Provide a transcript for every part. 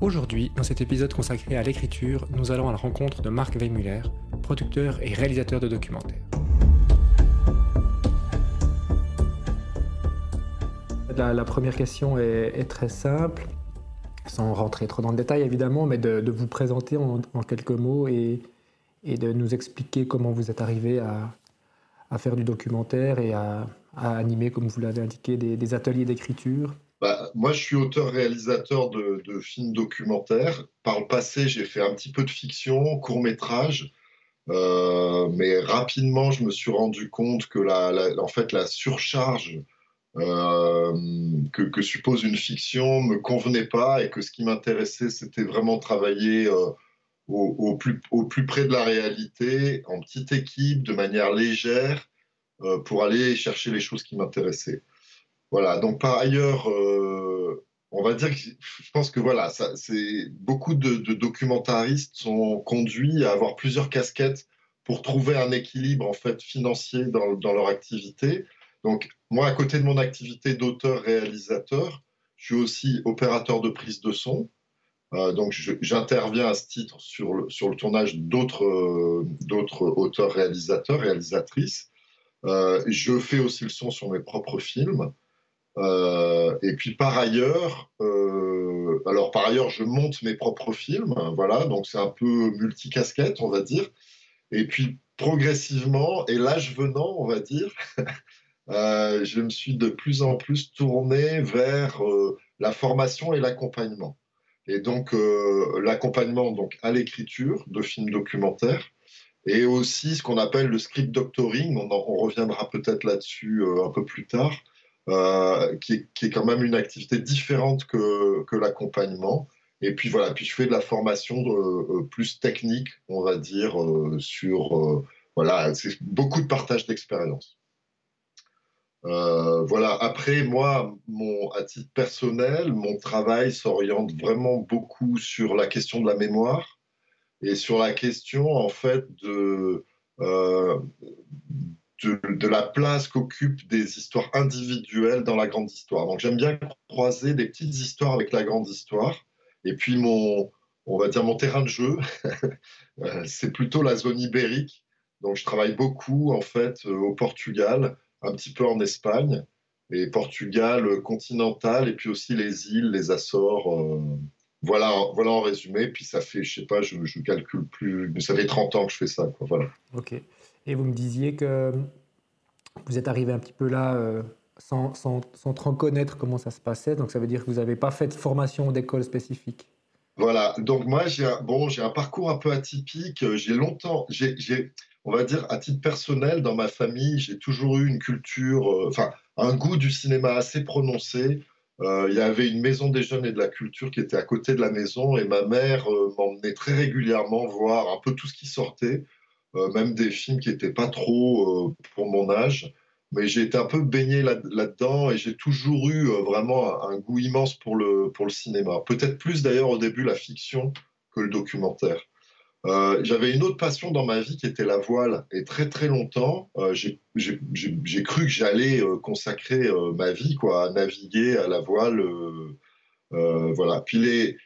Aujourd'hui, dans cet épisode consacré à l'écriture, nous allons à la rencontre de Marc Weimuller, producteur et réalisateur de documentaires. La, première question est, très simple, sans rentrer trop dans le détail évidemment, mais de, vous présenter en, quelques mots et, de nous expliquer comment vous êtes arrivé à, faire du documentaire et à, animer, comme vous l'avez indiqué, des ateliers d'écriture bah, moi, je suis auteur-réalisateur de, films documentaires. Par le passé, j'ai fait un petit peu de fiction, court métrage, euh, mais rapidement, je me suis rendu compte que la, en fait, la surcharge euh, que, suppose une fiction me convenait pas et que ce qui m'intéressait, c'était vraiment travailler euh, au, plus, au plus près de la réalité, en petite équipe, de manière légère, pour aller chercher les choses qui m'intéressaient. Voilà, donc par ailleurs, euh, on va dire que je pense que voilà, beaucoup de, documentaristes sont conduits à avoir plusieurs casquettes pour trouver un équilibre en fait financier dans, leur activité. Donc moi, à côté de mon activité d'auteur-réalisateur, je suis aussi opérateur de prise de son. Euh, donc j'interviens à ce titre sur le, sur le tournage d'autres euh, d'autres auteurs-réalisateurs, réalisatrices. je fais aussi le son sur mes propres films. Euh, et puis par ailleurs, euh, alors par ailleurs, je monte mes propres films, voilà, donc c'est un peu multicasquette, on va dire. Et puis progressivement, et l'âge venant, on va dire, euh, je me suis de plus en plus tourné vers la formation et l'accompagnement. Et donc l'accompagnement donc à l'écriture de films documentaires et aussi ce qu'on appelle le script doctoring. On, on reviendra peut-être là-dessus un peu plus tard. Euh, qui, est, quand même une activité différente que, que l'accompagnement. Et puis voilà, puis je fais de la formation euh, plus technique, on va dire, euh, sur voilà, c'est beaucoup de partage d'expérience. voilà. Après, moi, mon, à titre personnel, mon travail s'oriente vraiment beaucoup sur la question de la mémoire et sur la question, en fait, de, de, la place qu'occupent des histoires individuelles dans la grande histoire. Donc j'aime bien croiser des petites histoires avec la grande histoire. Et puis mon, on va dire mon terrain de jeu, euh, c'est plutôt la zone ibérique. Donc je travaille beaucoup en fait euh, au Portugal, un petit peu en Espagne, et Portugal continental, et puis aussi les îles, les Açores. Euh, voilà, voilà en résumé. Puis ça fait, je sais pas, je, ne calcule plus, mais ça fait 30 ans que je fais ça. Voilà. Ok. Et vous me disiez que vous êtes arrivé un petit peu là euh, sans, sans, sans, trop connaître comment ça se passait. Donc ça veut dire que vous n'avez pas fait de formation d'école spécifique. Voilà, donc moi j'ai un, bon, j'ai un parcours un peu atypique. J'ai longtemps, j'ai, on va dire à titre personnel, dans ma famille, j'ai toujours eu une culture, euh, enfin un goût du cinéma assez prononcé. Euh, il y avait une maison des jeunes et de la culture qui était à côté de la maison et ma mère m'emmenait très régulièrement voir un peu tout ce qui sortait. Euh, même des films qui n'étaient pas trop euh, pour mon âge. Mais j'ai été un peu baigné là-dedans et j'ai toujours eu euh, vraiment un, goût immense pour le, pour le cinéma. Peut-être plus d'ailleurs au début la fiction que le documentaire. J'avais une autre passion dans ma vie qui était la voile. Et très très longtemps, j'ai cru que j'allais consacrer ma vie quoi, à naviguer à la voile. voilà. Puis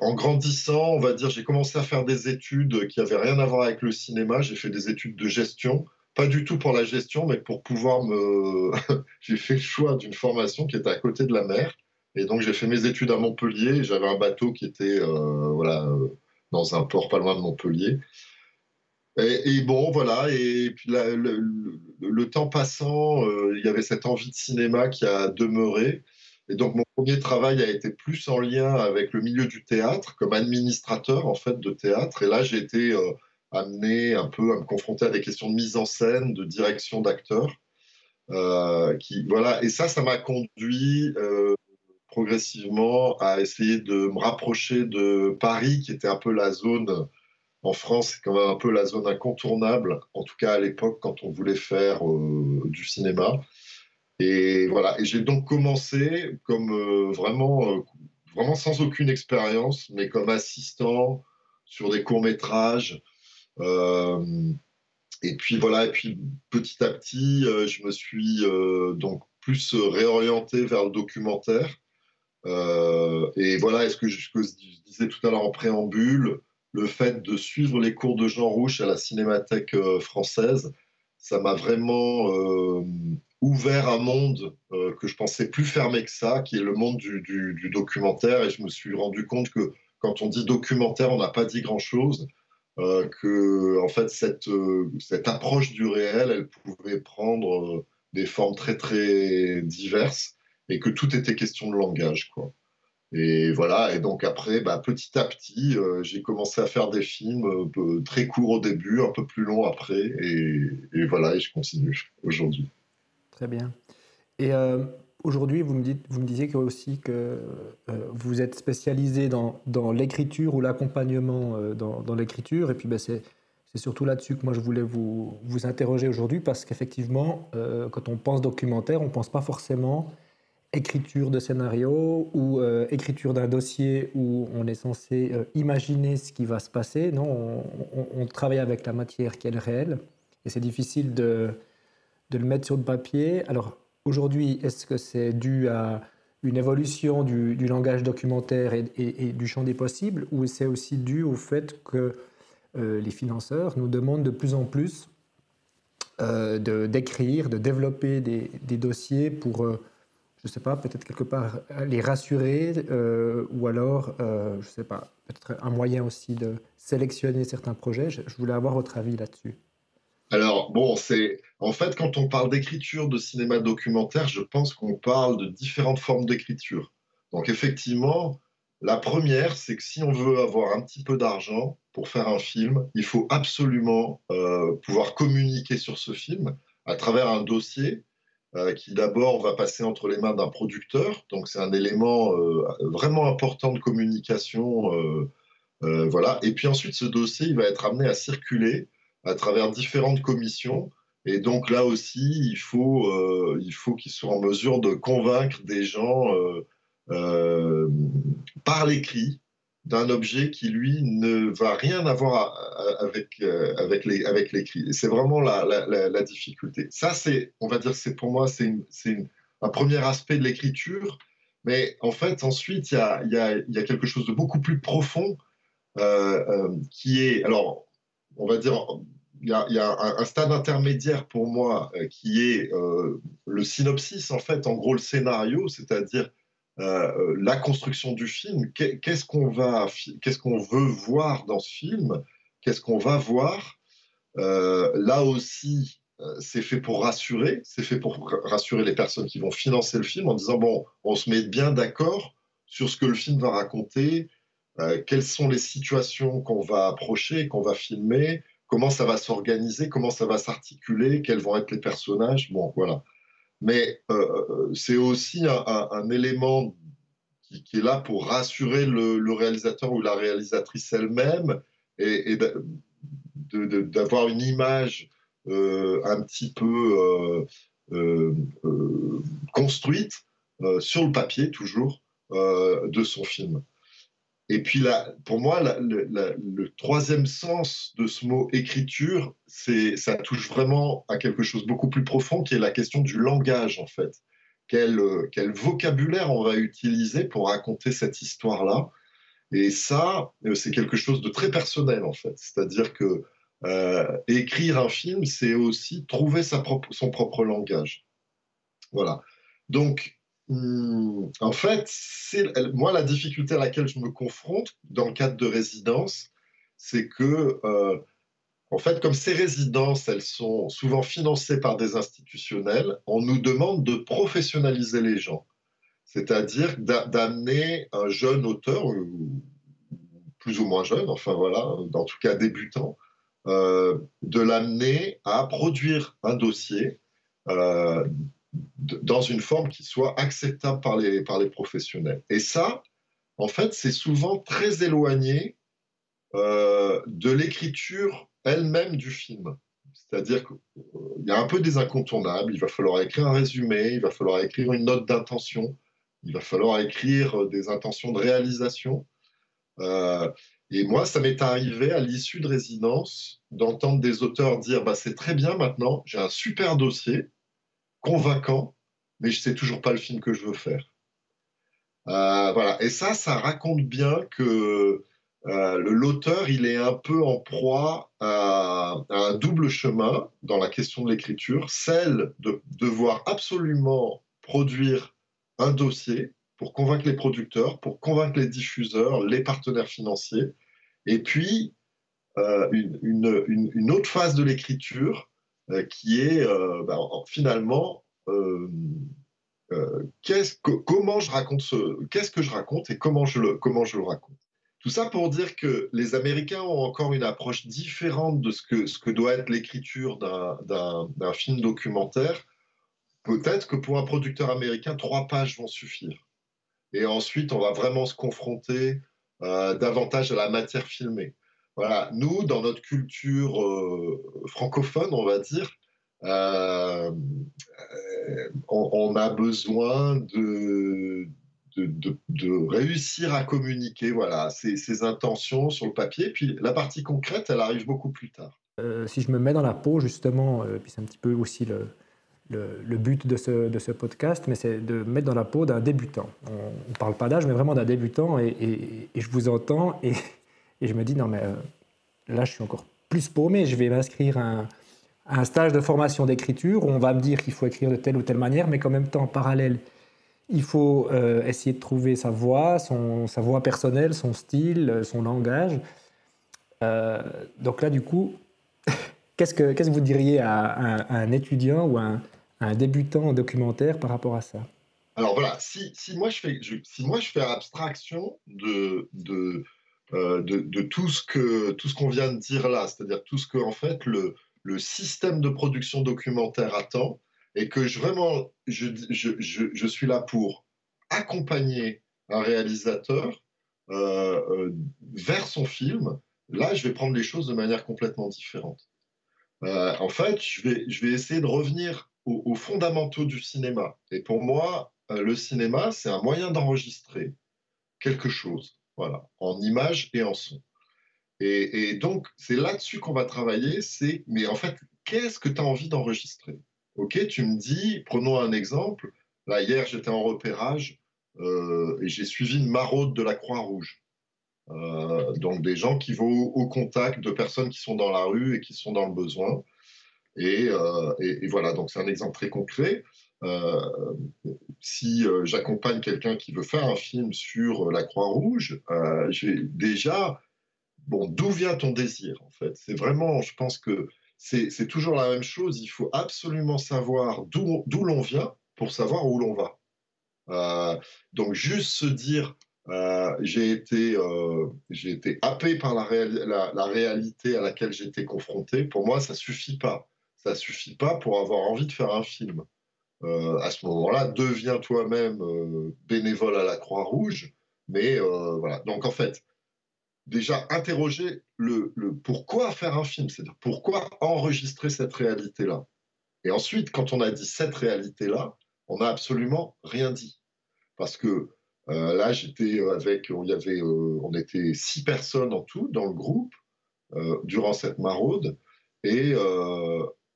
en grandissant, on va dire, j'ai commencé à faire des études qui n'avaient rien à voir avec le cinéma. J'ai fait des études de gestion, pas du tout pour la gestion, mais pour pouvoir me. j'ai fait le choix d'une formation qui était à côté de la mer. Et donc, j'ai fait mes études à Montpellier. J'avais un bateau qui était euh, voilà, dans un port pas loin de Montpellier. Et, bon, voilà. Et puis, le, temps passant, euh, il y avait cette envie de cinéma qui a demeuré. Et donc mon premier travail a été plus en lien avec le milieu du théâtre, comme administrateur en fait de théâtre. Et là j'ai été euh, amené un peu à me confronter à des questions de mise en scène, de direction d'acteurs. Euh, voilà. Et ça, ça m'a conduit euh, progressivement à essayer de me rapprocher de Paris, qui était un peu la zone en France, c'est quand même un peu la zone incontournable, en tout cas à l'époque quand on voulait faire du cinéma. Et voilà, et j'ai donc commencé comme euh, vraiment, euh, vraiment sans aucune expérience, mais comme assistant sur des courts métrages. Euh, et puis voilà, et puis petit à petit, je me suis donc plus réorienté vers le documentaire. et voilà, est-ce que, que je disais tout à l'heure en préambule, le fait de suivre les cours de Jean Rouche à la Cinémathèque française, ça m'a vraiment ouvert un monde que je pensais plus fermé que ça, qui est le monde du, documentaire. Et je me suis rendu compte que quand on dit documentaire, on n'a pas dit grand-chose. Euh, que en fait cette, euh, cette approche du réel, elle pouvait prendre euh, des formes très très diverses et que tout était question de langage. Quoi. Et voilà, et donc après, bah, petit à petit, j'ai commencé à faire des films très courts au début, un peu plus longs après, et voilà, et je continue aujourd'hui. Très bien. Et Aujourd'hui, vous, me disiez aussi que euh, vous êtes spécialisé dans, l'écriture ou l'accompagnement euh, dans, l'écriture. Et puis, ben, c'est, surtout là-dessus que moi, je voulais vous, interroger aujourd'hui parce qu'effectivement, euh, quand on pense documentaire, on ne pense pas forcément écriture de scénario ou écriture d'un dossier où on est censé imaginer ce qui va se passer. Non, on, on, travaille avec la matière qui est le réel. Et c'est difficile de, de le mettre sur le papier. Alors, Aujourd'hui, est-ce que c'est dû à une évolution du, langage documentaire et, du champ des possibles, ou c'est aussi dû au fait que euh, les financeurs nous demandent de plus en plus euh, de, d'écrire, de, développer des, dossiers pour, euh, je ne sais pas, peut-être quelque part les rassurer, ou alors, je ne sais pas, peut-être un moyen aussi de sélectionner certains projets. je voulais avoir votre avis là-dessus. Alors, bon, c'est. En fait, quand on parle d'écriture de cinéma documentaire, je pense qu'on parle de différentes formes d'écriture. Donc, effectivement, la première, c'est que si on veut avoir un petit peu d'argent pour faire un film, il faut absolument euh, pouvoir communiquer sur ce film à travers un dossier euh, qui d'abord va passer entre les mains d'un producteur. Donc, c'est un élément euh, vraiment important de communication. voilà. Et puis ensuite, ce dossier, il va être amené à circuler à travers différentes commissions. Et donc là aussi, il faut, euh, il faut qu'ils soient en mesure de convaincre des gens euh, euh, par l'écrit d'un objet qui, lui, ne va rien avoir avec, avec, les, avec l'écrit. c'est vraiment la, la, difficulté. Ça, c'est, on va dire, c'est pour moi, c'est, un premier aspect de l'écriture. Mais en fait, ensuite, il y a, y, a, y a, quelque chose de beaucoup plus profond qui est, alors, on va dire, il y a, un, stade intermédiaire pour moi euh, qui est euh, le synopsis, en fait, en gros le scénario, c'est-à-dire euh, la construction du film. Qu'est-ce qu'on va, qu'est-ce qu'on veut voir dans ce film? Qu'est-ce qu'on va voir? Là aussi, c'est fait pour rassurer, c'est fait pour rassurer les personnes qui vont financer le film en disant bon, on se met bien d'accord sur ce que le film va raconter, quelles sont les situations qu'on va approcher, qu'on va filmer, comment ça va s'organiser, comment ça va s'articuler, quels vont être les personnages? Bon, voilà. Mais euh, euh, c'est aussi un, élément qui, est là pour rassurer le, réalisateur ou la réalisatrice elle-même et, d'avoir une image euh, un petit peu construite sur le papier toujours de son film. Et puis là, pour moi, le troisième sens de ce mot écriture, c'est ça touche vraiment à quelque chose beaucoup plus profond, qui est la question du langage en fait. Quel, quel vocabulaire on va utiliser pour raconter cette histoire-là Et ça, euh, c'est quelque chose de très personnel en fait. C'est-à-dire que euh, écrire un film, c'est aussi trouver son propre langage. Voilà. Donc, Hmm, en fait, moi la difficulté à laquelle je me confronte dans le cadre de résidence, c'est que euh, en fait, comme ces résidences, elles sont souvent financées par des institutionnels, on nous demande de professionnaliser les gens, c'est-à-dire d'amener un jeune auteur, plus ou moins jeune, enfin voilà, en tout cas débutant, euh, de l'amener à produire un dossier euh, dans une forme qui soit acceptable par les, par les professionnels. Et ça, en fait, c'est souvent très éloigné euh, de l'écriture elle-même du film. C'est-à-dire qu'il euh, y a un peu des incontournables. Il va falloir écrire un résumé, il va falloir écrire une note d'intention, il va falloir écrire des intentions de réalisation. Euh, et moi, ça m'est arrivé à l'issue de résidence d'entendre des auteurs dire bah, c'est très bien maintenant, j'ai un super dossier, convaincant, mais je sais toujours pas le film que je veux faire. voilà. Et ça, ça raconte bien que l'auteur, il est un peu en proie à, un double chemin dans la question de l'écriture, celle de devoir absolument produire un dossier pour convaincre les producteurs, pour convaincre les diffuseurs, les partenaires financiers, et puis euh, une, autre phase de l'écriture euh, qui est euh, ben, finalement comment je raconte ce, qu'est-ce que je raconte et comment je le, comment je le raconte? Tout ça pour dire que les Américains ont encore une approche différente de ce que, ce que doit être l'écriture d'un film documentaire. Peut-être que pour un producteur américain, trois pages vont suffire. Et ensuite, on va vraiment se confronter euh, davantage à la matière filmée. Voilà, nous, dans notre culture euh, francophone, on va dire, euh, on, a besoin de, réussir à communiquer voilà, ses, intentions sur le papier. Puis la partie concrète, elle arrive beaucoup plus tard. si je me mets dans la peau, justement, puis c'est un petit peu aussi le, but de ce, podcast, mais c'est de mettre dans la peau d'un débutant. On ne parle pas d'âge, mais vraiment d'un débutant. Et, je vous entends et, je me dis, non, mais euh, là, je suis encore plus paumé. Je vais m'inscrire à, un stage de formation d'écriture où on va me dire qu'il faut écrire de telle ou telle manière, mais qu'en même temps, en parallèle, il faut euh, essayer de trouver sa voix, son, sa voix personnelle, son style, son langage. Euh, donc là, du coup, qu'est-ce que, que vous diriez à, à un étudiant ou à un, un débutant en documentaire par rapport à ça? Alors voilà, si, si, moi, je fais, si moi je fais abstraction de, de, euh, de, tout ce que tout ce qu'on vient de dire là, c'est-à-dire tout ce que en fait le, système de production documentaire attend, et que je, vraiment je, je, je, suis là pour accompagner un réalisateur euh, euh, vers son film, là je vais prendre les choses de manière complètement différente. en fait, je vais, je vais essayer de revenir aux, fondamentaux du cinéma. Et pour moi, le cinéma, c'est un moyen d'enregistrer quelque chose, voilà, en image et en son. Et, donc, c'est là-dessus qu'on va travailler. C'est, mais en fait, qu'est-ce que tu as envie d'enregistrer? Ok, tu me dis, prenons un exemple. Là, hier, j'étais en repérage euh, et j'ai suivi une maraude de la Croix-Rouge. Euh, donc, des gens qui vont au contact de personnes qui sont dans la rue et qui sont dans le besoin. Euh, et, voilà, donc c'est un exemple très concret. Euh, si euh, j'accompagne quelqu'un qui veut faire un film sur la Croix-Rouge, déjà, bon, d'où vient ton désir en fait? C'est vraiment, je pense que c'est toujours la même chose. Il faut absolument savoir d'où l'on vient pour savoir où l'on va. donc juste se dire, j'ai été, happé par la, la, la réalité à laquelle j'étais confronté, pour moi, ça suffit pas ça suffit pas pour avoir envie de faire un film. Euh, à ce moment-là, deviens toi-même euh, bénévole à la Croix-Rouge. Mais euh, voilà. Donc en fait, déjà interroger le, pourquoi faire un film, c'est-à-dire pourquoi enregistrer cette réalité-là. Et ensuite, quand on a dit cette réalité-là, on n'a absolument rien dit. Parce que là, j'étais avec, on, y avait, on était six personnes en tout dans le groupe durant cette maraude. Et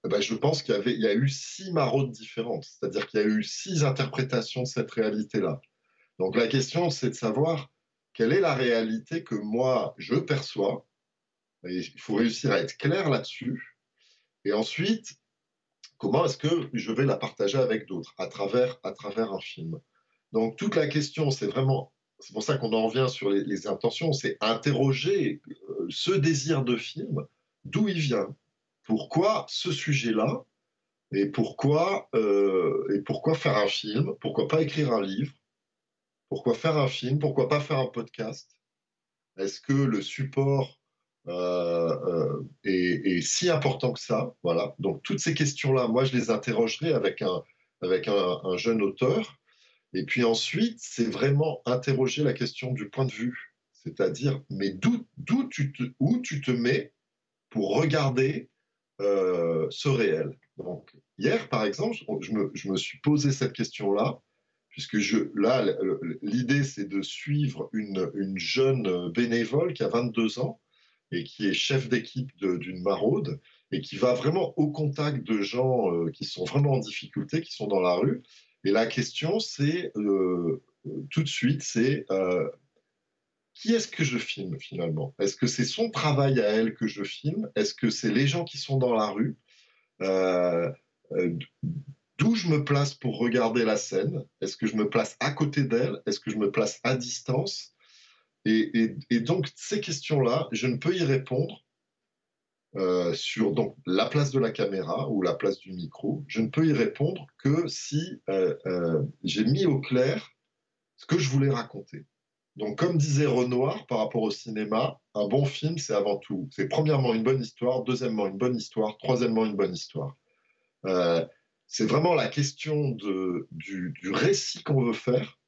ben, je pense qu'il y, a eu six maraudes différentes, c'est-à-dire qu'il y a eu six interprétations de cette réalité-là. Donc la question, c'est de savoir quelle est la réalité que moi, je perçois. il faut réussir à être clair là-dessus. Et ensuite, comment est-ce que je vais la partager avec d'autres à travers, un film? Donc toute la question, c'est vraiment, c'est pour ça qu'on en revient sur les, les intentions, c'est interroger euh, ce désir de film, d'où il vient, pourquoi ce sujet-là et pourquoi, euh, et pourquoi faire un film Pourquoi pas écrire un livre Pourquoi faire un film Pourquoi pas faire un podcast? Est-ce que le support euh, euh, est, si important que ça? Voilà. Donc toutes ces questions-là, moi, je les interrogerai avec un, avec un, jeune auteur. Et puis ensuite, c'est vraiment interroger la question du point de vue, c'est-à-dire, mais d'où, tu où tu te mets pour regarder euh, ce réel. Donc, hier, par exemple, je me, suis posé cette question-là, puisque je, là, l'idée, c'est de suivre une, une, jeune bénévole qui a 22 ans et qui est chef d'équipe d'une maraude et qui va vraiment au contact de gens euh, qui sont vraiment en difficulté, qui sont dans la rue. Et la question, c'est euh, tout de suite, c'est qui est-ce que je filme finalement? Est-ce que c'est son travail à elle que je filme? Est-ce que c'est les gens qui sont dans la rue? Euh, euh, D'où je me place pour regarder la scène? Est-ce que je me place à côté d'elle? Est-ce que je me place à distance? Et, donc ces questions-là, je ne peux y répondre euh, sur la place de la caméra ou la place du micro. Je ne peux y répondre que si j'ai mis au clair ce que je voulais raconter. Donc, comme disait Renoir par rapport au cinéma, un bon film, c'est avant tout, c'est premièrement une bonne histoire, deuxièmement une bonne histoire, troisièmement une bonne histoire. Euh, c'est vraiment la question du, récit qu'on veut faire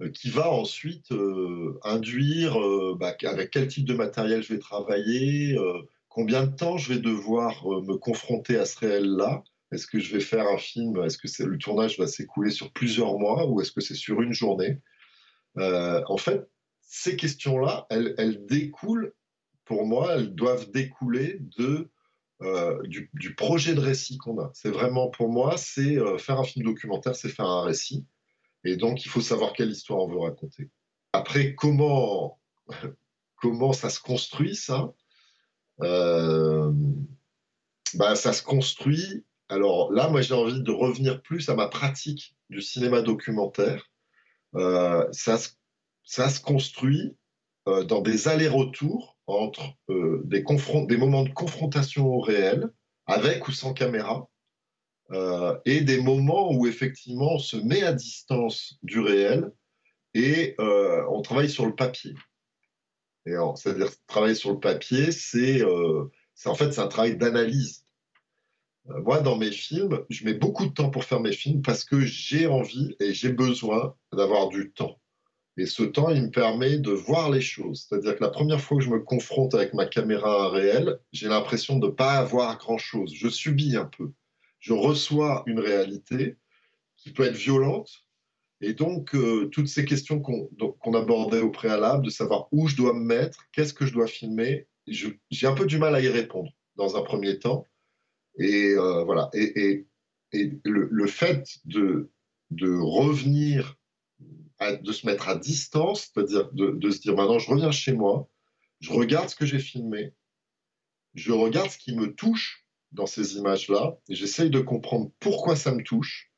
euh, qui va ensuite euh, induire bah, avec quel type de matériel je vais travailler, combien de temps je vais devoir me confronter à ce réel-là. Est-ce que je vais faire un film Est-ce que le tournage va s'écouler sur plusieurs mois ou est-ce que c'est sur une journée? Euh, en fait, ces questions-là, elles, découlent, pour moi, elles doivent découler de, euh, du, projet de récit qu'on a. C'est vraiment, pour moi, c'est euh, faire un film documentaire, c'est faire un récit. Et donc, il faut savoir quelle histoire on veut raconter. Après, comment, comment ça se construit, ça bah, Ça se construit. Alors là, moi, j'ai envie de revenir plus à ma pratique du cinéma documentaire euh, ça, se construit euh, dans des allers-retours entre euh, des, moments de confrontation au réel, avec ou sans caméra, et des moments où effectivement on se met à distance du réel et on travaille sur le papier. C'est-à-dire travailler sur le papier, c'est en fait c'est un travail d'analyse moi, dans mes films, je mets beaucoup de temps pour faire mes films parce que j'ai envie et j'ai besoin d'avoir du temps. Et ce temps, il me permet de voir les choses. C'est-à-dire que la première fois que je me confronte avec ma caméra réelle, j'ai l'impression de ne pas avoir grand-chose. Je subis un peu. Je reçois une réalité qui peut être violente. Et donc, euh, toutes ces questions qu'on abordait au préalable, de savoir où je dois me mettre, qu'est-ce que je dois filmer, j'ai un peu du mal à y répondre dans un premier temps. Et euh, voilà. Et, le, fait de, revenir, de se mettre à distance, c'est-à-dire de, se dire maintenant je reviens chez moi, je regarde ce que j'ai filmé, je regarde ce qui me touche dans ces images-là, j'essaye de comprendre pourquoi ça me touche.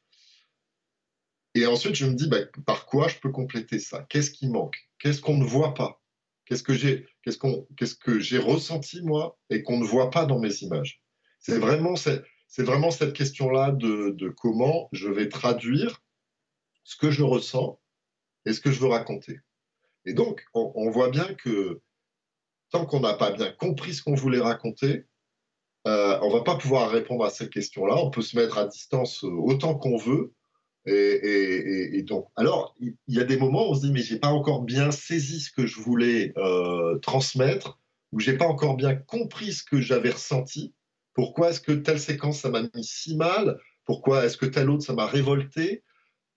Et ensuite, je me dis bah, par quoi je peux compléter ça? Qu'est-ce qui manque? Qu'est-ce qu'on ne voit pas? Qu'est-ce que j'ai qu'est-ce que j'ai ressenti moi et qu'on ne voit pas dans mes images? C'est vraiment, cette question-là de, comment je vais traduire ce que je ressens et ce que je veux raconter. Et donc, on, voit bien que tant qu'on n'a pas bien compris ce qu'on voulait raconter, euh, on va pas pouvoir répondre à cette question-là. On peut se mettre à distance autant qu'on veut. Et, donc, alors, il y, a des moments où on se dit, mais j'ai pas encore bien saisi ce que je voulais euh, transmettre, ou j'ai pas encore bien compris ce que j'avais ressenti. Pourquoi est-ce que telle séquence, ça m'a mis si mal? Pourquoi est-ce que telle autre, ça m'a révolté?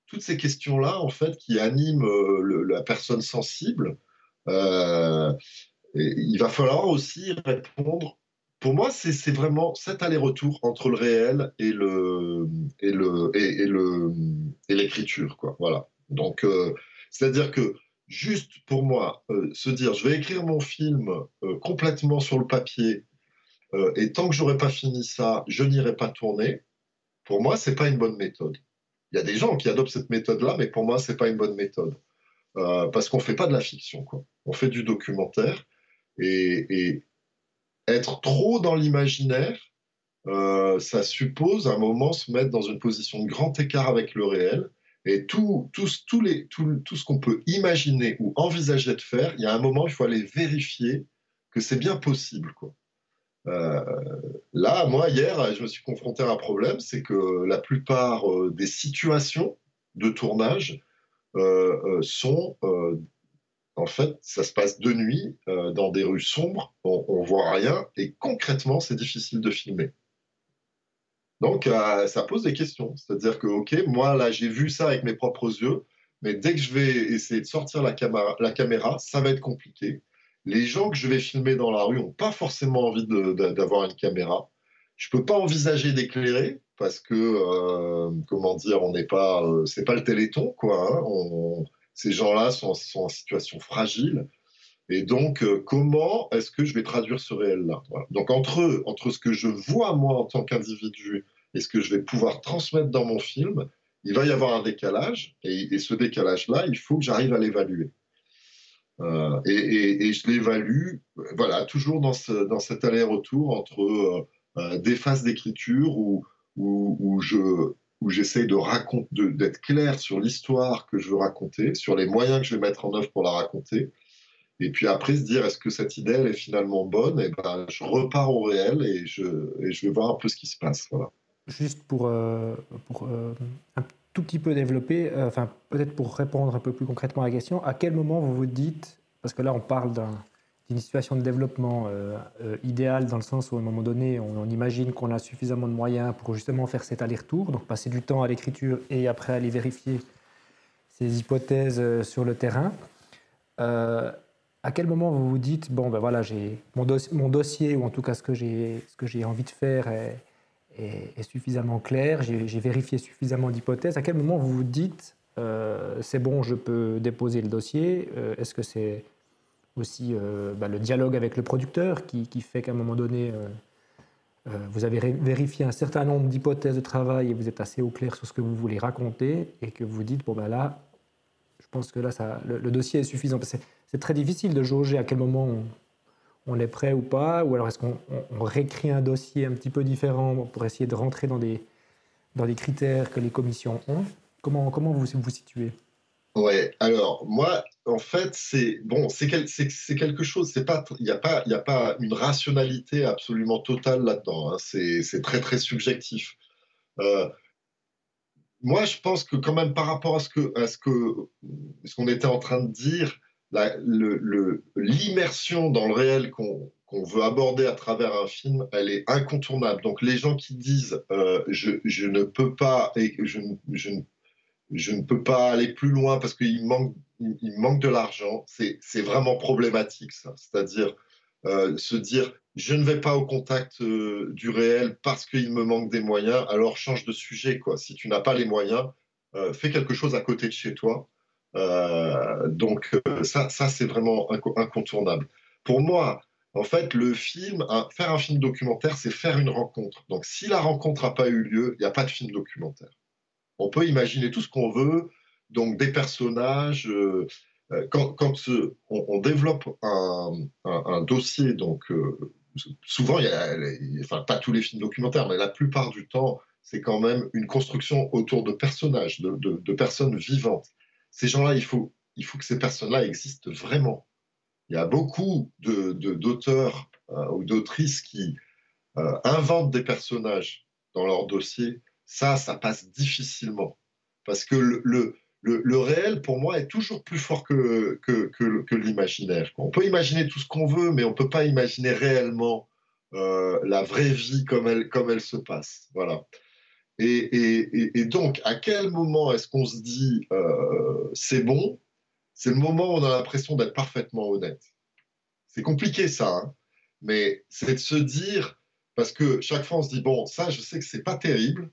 Toutes ces questions-là, en fait, qui animent euh, la personne sensible, euh, il va falloir aussi répondre. Pour moi, c'est vraiment cet aller-retour entre le réel et le et le et, le et l'écriture, quoi. Voilà. Donc, euh, c'est-à-dire que juste pour moi, se dire, je vais écrire mon film complètement sur le papier euh, et tant que j'aurais pas fini ça, je n'irai pas tourner. Pour moi, c'est pas une bonne méthode. Il y a des gens qui adoptent cette méthode-là, mais pour moi, c'est pas une bonne méthode euh, parce qu'on fait pas de la fiction, quoi. On fait du documentaire et, être trop dans l'imaginaire, euh, ça suppose à un moment se mettre dans une position de grand écart avec le réel. Et tout, tout, tout ce qu'on peut imaginer ou envisager de faire, il y a un moment, il faut aller vérifier que c'est bien possible. Quoi. Euh, là, moi, hier, je me suis confronté à un problème, c'est que la plupart euh, des situations de tournage euh, sont, en fait, ça se passe de nuit, dans des rues sombres, on, ne voit rien, et concrètement, c'est difficile de filmer. Donc, ça pose des questions. C'est-à-dire que, OK, moi, là, j'ai vu ça avec mes propres yeux, mais dès que je vais essayer de sortir la caméra, la caméra ça va être compliqué les gens que je vais filmer dans la rue n'ont pas forcément envie d'avoir une caméra. Je ne peux pas envisager d'éclairer parce que, euh, comment dire, on n'est pas, euh, c'est pas le Téléthon, quoi. Hein. ces gens-là sont, en situation fragile. Et donc, euh, comment est-ce que je vais traduire ce réel-là? Donc, entre, entre ce que je vois, moi, en tant qu'individu, et ce que je vais pouvoir transmettre dans mon film, il va y avoir un décalage. Et, ce décalage-là, il faut que j'arrive à l'évaluer. Et, je l'évalue, voilà, toujours dans, ce, dans cet aller-retour entre des phases d'écriture où je où j'essaie de raconter, d'être clair sur l'histoire que je veux raconter, sur les moyens que je vais mettre en œuvre pour la raconter, et puis après se dire est-ce que cette idée elle est finalement bonne, et ben je repars au réel et je, je vais voir un peu ce qui se passe. Voilà. Juste pour, euh, euh, tout petit peu développer, euh, enfin peut-être pour répondre un peu plus concrètement à la question, à quel moment vous vous dites, parce que là on parle d'un d'une situation de développement euh, euh, idéale dans le sens où à un moment donné, on, imagine qu'on a suffisamment de moyens pour justement faire cet aller-retour, donc passer du temps à l'écriture et après aller vérifier ces hypothèses euh, sur le terrain. à quel moment vous vous dites bon ben voilà j'ai mon, mon, dossier ou en tout cas ce que j'ai envie de faire est, est, suffisamment clair, j'ai vérifié suffisamment d'hypothèses. À quel moment vous vous dites c'est bon, je peux déposer le dossier Est-ce que c'est aussi euh, bah, le dialogue avec le producteur qui, fait qu'à un moment donné, euh, euh, vous avez vérifié un certain nombre d'hypothèses de travail et vous êtes assez au clair sur ce que vous voulez raconter et que vous dites, bon ben là, je pense que là, ça, le, dossier est suffisant. C'est très difficile de jauger à quel moment est prêt ou pas, ou alors est-ce qu'on réécrit un dossier un petit peu différent pour essayer de rentrer dans des, dans des critères que les commissions ont? Comment, comment vous vous situez? Ouais, alors moi, en fait, c'est bon, c'est quelque chose. C'est pas, il n'y a pas, il a pas une rationalité absolument totale là-dedans. Hein, c'est très très subjectif. Euh, moi, je pense que quand même par rapport à ce que, à ce que, ce qu'on était en train de dire, l'immersion dans le réel qu'on veut aborder à travers un film, elle est incontournable. Donc les gens qui disent euh, je, ne peux pas et je, ne peux pas aller plus loin parce qu'il manque, manque de l'argent. C'est vraiment problématique, ça. C'est-à-dire euh, se dire, je ne vais pas au contact euh, du réel parce qu'il me manque des moyens, alors change de sujet. Quoi. Si tu n'as pas les moyens, fais quelque chose à côté de chez toi. Donc ça, ça c'est vraiment incontournable. Pour moi, en fait, le film, faire un film documentaire, c'est faire une rencontre. Donc si la rencontre n'a pas eu lieu, il n'y a pas de film documentaire. On peut imaginer tout ce qu'on veut, donc des personnages. Euh, euh, quand, on, développe un, dossier, donc euh, souvent, enfin pas tous les films documentaires, mais la plupart du temps, c'est quand même une construction autour de personnages, de, personnes vivantes. Ces gens-là, il faut, il faut que ces personnes-là existent vraiment. Il y a beaucoup d'auteurs ou d'autrices qui inventent des personnages dans leur dossier ça, ça passe difficilement. Parce que le, le, réel, pour moi, est toujours plus fort que, que, que, l'imaginaire. On peut imaginer tout ce qu'on veut, mais on ne peut pas imaginer réellement euh, la vraie vie comme elle, comme elle se passe. Voilà. Et, donc, à quel moment est-ce qu'on se dit euh, c'est bon? C'est le moment où on a l'impression d'être parfaitement honnête. C'est compliqué ça, hein, mais c'est de se dire, parce que chaque fois on se dit bon, ça je sais que c'est pas terrible,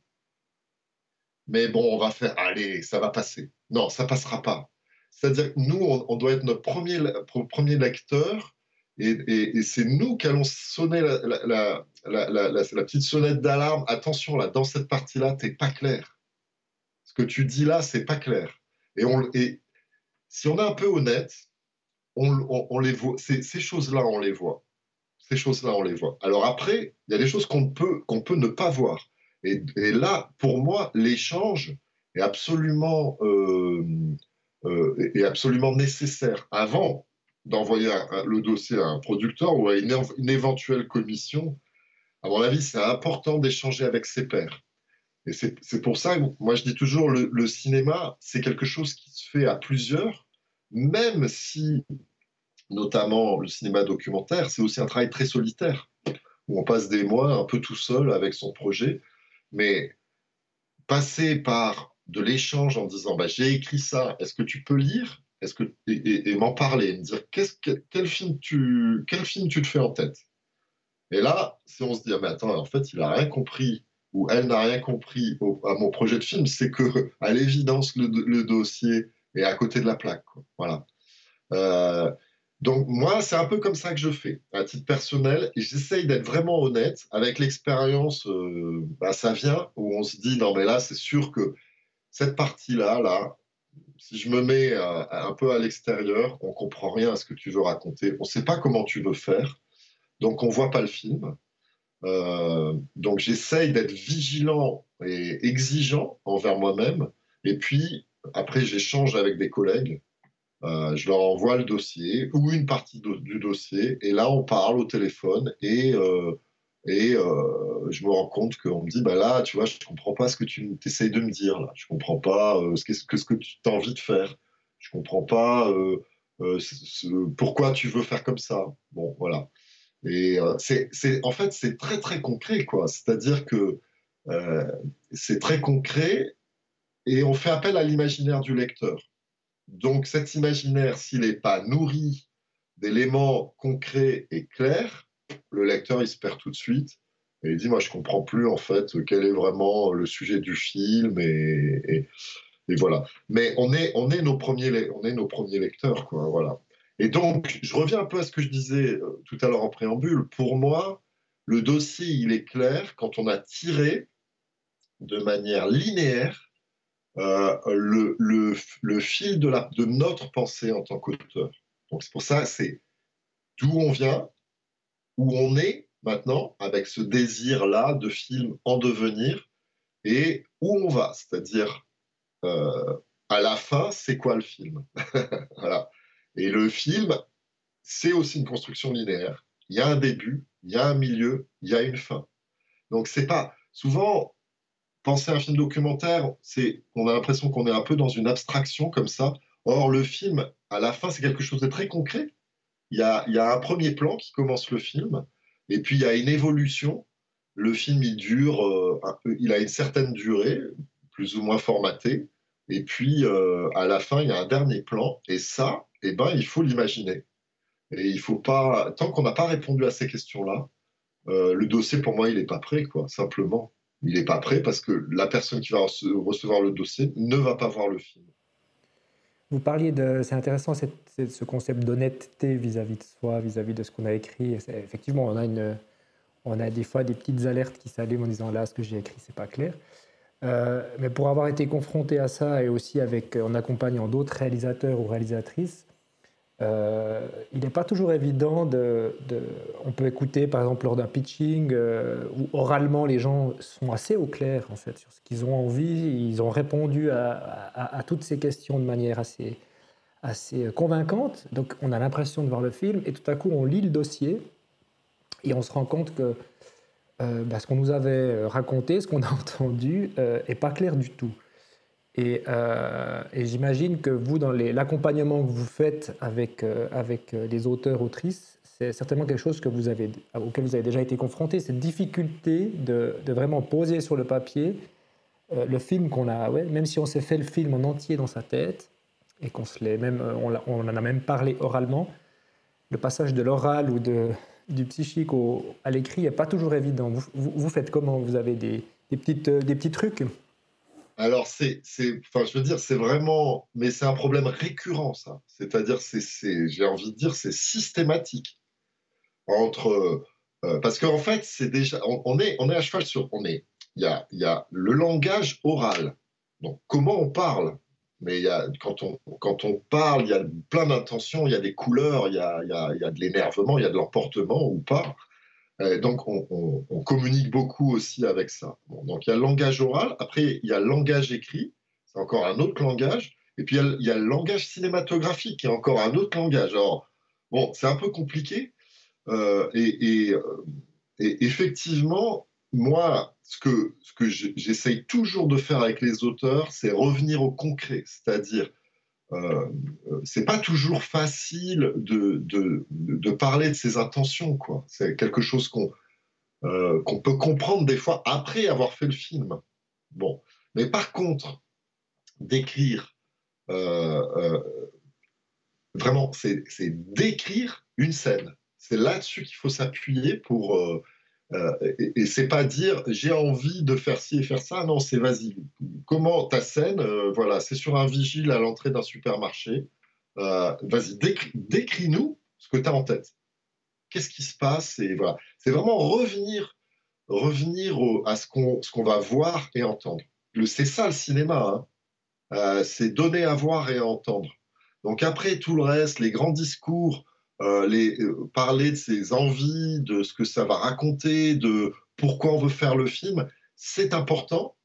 mais bon, on va faire, allez, ça va passer. Non, ça passera pas. C'est-à-dire que nous, on, doit être notre premier, premier lecteur, et, c'est nous qui allons sonner la, petite sonnette d'alarme. Attention, là, dans cette partie-là, tu n'es pas clair. Ce que tu dis là, c'est pas clair. Et, si on est un peu honnête, on, les voit. Ces, choses-là, on les voit. Ces choses-là, on les voit. Alors après, il y a des choses qu'on peut, peut ne pas voir. Et, là, pour moi, l'échange est euh, euh, est absolument nécessaire avant d'envoyer le dossier à un producteur ou à une, éventuelle commission. À mon avis, c'est important d'échanger avec ses pairs. Et c'est pour ça que moi je dis toujours le, le cinéma, c'est quelque chose qui se fait à plusieurs, même si, notamment le cinéma documentaire, c'est aussi un travail très solitaire, où on passe des mois un peu tout seul avec son projet. Mais passer par de l'échange en disant bah, j'ai écrit ça, est-ce que tu peux lire? Est-ce que, et, m'en parler, me dire quel, film tu, quel film tu te fais en tête? Et là, si on se dit ah, mais attends, en fait, il n'a rien compris où elle n'a rien compris à mon projet de film, c'est que, à l'évidence, le, dossier est à côté de la plaque. Voilà. Euh, donc moi, c'est un peu comme ça que je fais, à titre personnel, et j'essaye d'être vraiment honnête. Avec l'expérience, euh, bah, ça vient où on se dit non mais là, c'est sûr que cette partie-là, là, si je me mets euh, un peu à l'extérieur, on comprend rien à ce que tu veux raconter, on ne sait pas comment tu veux faire, donc on voit pas le film. Euh, donc j'essaye d'être vigilant et exigeant envers moi-même. Et puis après, j'échange avec des collègues. Euh, je leur envoie le dossier ou une partie du dossier. Et là, on parle au téléphone et, euh, et je me rends compte qu'on me dit bah là, tu vois, je ne comprends pas ce que tu essayes de me dire. Là. Je ne comprends pas ce, que, ce que tu as envie de faire. Je ne comprends pas pourquoi tu veux faire comme ça. Bon, voilà. Et euh, c'est, en fait, c'est très, très concret, quoi. C'est-à-dire que euh, c'est très concret et on fait appel à l'imaginaire du lecteur. Donc, cet imaginaire, s'il n'est pas nourri d'éléments concrets et clairs, le lecteur, il se perd tout de suite. Et il dit, moi, je comprends plus, en fait, quel est vraiment le sujet du film. Et, voilà. Mais on est, on est, nos, premiers, on est nos premiers lecteurs, quoi. Voilà. Et donc, je reviens un peu à ce que je disais euh, tout à l'heure en préambule. Pour moi, le dossier, il est clair quand on a tiré de manière linéaire euh, le, fil de notre pensée en tant qu'auteur. Donc, c'est pour ça, c'est d'où on vient, où on est maintenant, avec ce désir-là de film en devenir, et où on va. C'est-à-dire, euh, à la fin, c'est quoi le film? Et le film, c'est aussi une construction linéaire. Il y a un début, il y a un milieu, il y a une fin. Donc c'est pas souvent penser à un film documentaire, c'est on a l'impression qu'on est un peu dans une abstraction comme ça. Or le film, à la fin, c'est quelque chose de très concret. Il y, a, un premier plan qui commence le film, et puis il y a une évolution. Le film, il dure, euh, il a une certaine durée, plus ou moins formatée. Et puis, euh, à la fin, il y a un dernier plan. Et ça, eh ben, il faut l'imaginer. Et il faut pas, tant qu'on n'a pas répondu à ces questions-là, euh, le dossier pour moi il n'est pas prêt, quoi, simplement. Il n'est pas prêt parce que la personne qui va recevoir le dossier ne va pas voir le film. Vous parliez de, c'est intéressant ce concept d'honnêteté vis-à-vis de soi, vis-à-vis de ce qu'on a écrit. Effectivement, on a des fois des petites alertes qui s'allument en disant là, ce que j'ai écrit, c'est pas clair. Euh, mais pour avoir été confronté à ça et aussi avec, en accompagnant d'autres réalisateurs ou réalisatrices, euh, il n'est pas toujours évident de, On peut écouter, par exemple, lors d'un pitching, euh, où oralement les gens sont assez au clair, en fait, sur ce qu'ils ont envie. Ils ont répondu à, toutes ces questions de manière assez, convaincante. Donc, on a l'impression de voir le film, et tout à coup, on lit le dossier, et on se rend compte que euh, bah, ce qu'on nous avait raconté, ce qu'on a entendu, n'est pas clair du tout. Euh, et, j'imagine que vous, dans l'accompagnement que vous faites avec, euh, avec euh, les auteurs, autrices, c'est certainement quelque chose que vous avez, auquel vous avez déjà été confronté, cette difficulté de, vraiment poser sur le papier le film qu'on a, même si on s'est fait le film en entier dans sa tête, et qu'on en a même parlé oralement, le passage de l'oral ou du psychique à l'écrit n'est pas toujours évident. Vous, faites comment? Vous avez des, petites, des petits trucs? Alors, c'est, enfin, je veux dire, c'est vraiment, mais c'est un problème récurrent, ça. C'est-à-dire, c'est, j'ai envie de dire, c'est systématique. Entre, euh, parce qu'en fait, c'est déjà, on, est, on est à cheval sur, on est, il y a, y a le langage oral. Donc, comment on parle? Mais y a, quand, on, quand on parle, il y a plein d'intentions, il y a des couleurs, il y a, y a, il y a de l'énervement, il y a de l'emportement ou pas. Euh, donc, on, communique beaucoup aussi avec ça. donc, il y a le langage oral. Après, il y a le langage écrit. C'est encore un autre langage. Et puis, il y, a, le langage cinématographique, qui est encore un autre langage. Alors, bon, c'est un peu compliqué. Euh, et, effectivement, moi, ce que, ce que j'essaye toujours de faire avec les auteurs, c'est revenir au concret. C'est-à-dire, euh, c'est pas toujours facile de, de, parler de ses intentions. quoi. C'est quelque chose qu'on euh, qu'on peut comprendre des fois après avoir fait le film. Bon, mais par contre, d'écrire, euh, vraiment, c'est d'écrire une scène. C'est là-dessus qu'il faut s'appuyer pour Euh, et, et c'est pas dire j'ai envie de faire ci et faire ça. Non, c'est vas-y. Comment ta scène euh, Voilà, c'est sur un vigile à l'entrée d'un supermarché. Euh, vas-y, décris-nous ce que tu as en tête. Qu'est-ce qui se passe Et voilà, c'est vraiment revenir, revenir à ce qu'on va voir et entendre. C'est ça le cinéma. Hein. c'est donner à voir et à entendre. Donc après tout le reste, les grands discours, euh, euh, parler de ses envies, de ce que ça va raconter, de pourquoi on veut faire le film, c'est important.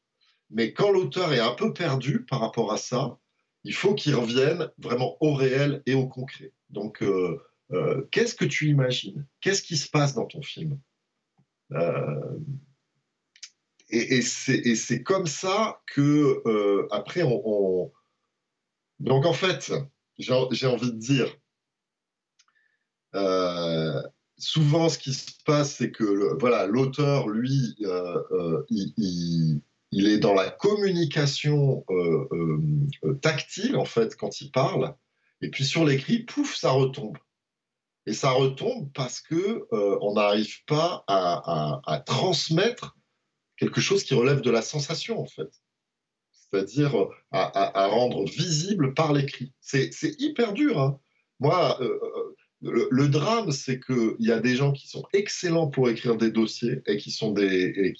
Mais quand l'auteur est un peu perdu par rapport à ça, il faut qu'il revienne vraiment au réel et au concret. Donc, euh, qu'est-ce que tu imagines? Qu'est-ce qui se passe dans ton film? Et, c'est comme ça que, après, on... Donc, en fait, j'ai envie de dire, souvent, ce qui se passe, c'est que voilà, l'auteur, lui, euh, euh, il, est dans la communication tactile, en fait, quand il parle. Et puis sur l'écrit, pouf, ça retombe. Et ça retombe parce que on n'arrive pas à, transmettre quelque chose qui relève de la sensation, en fait. C'est-à-dire à, rendre visible par l'écrit. C'est hyper dur. Hein. Moi, le, drame, c'est qu'il y a des gens qui sont excellents pour écrire des dossiers et qui, sont des,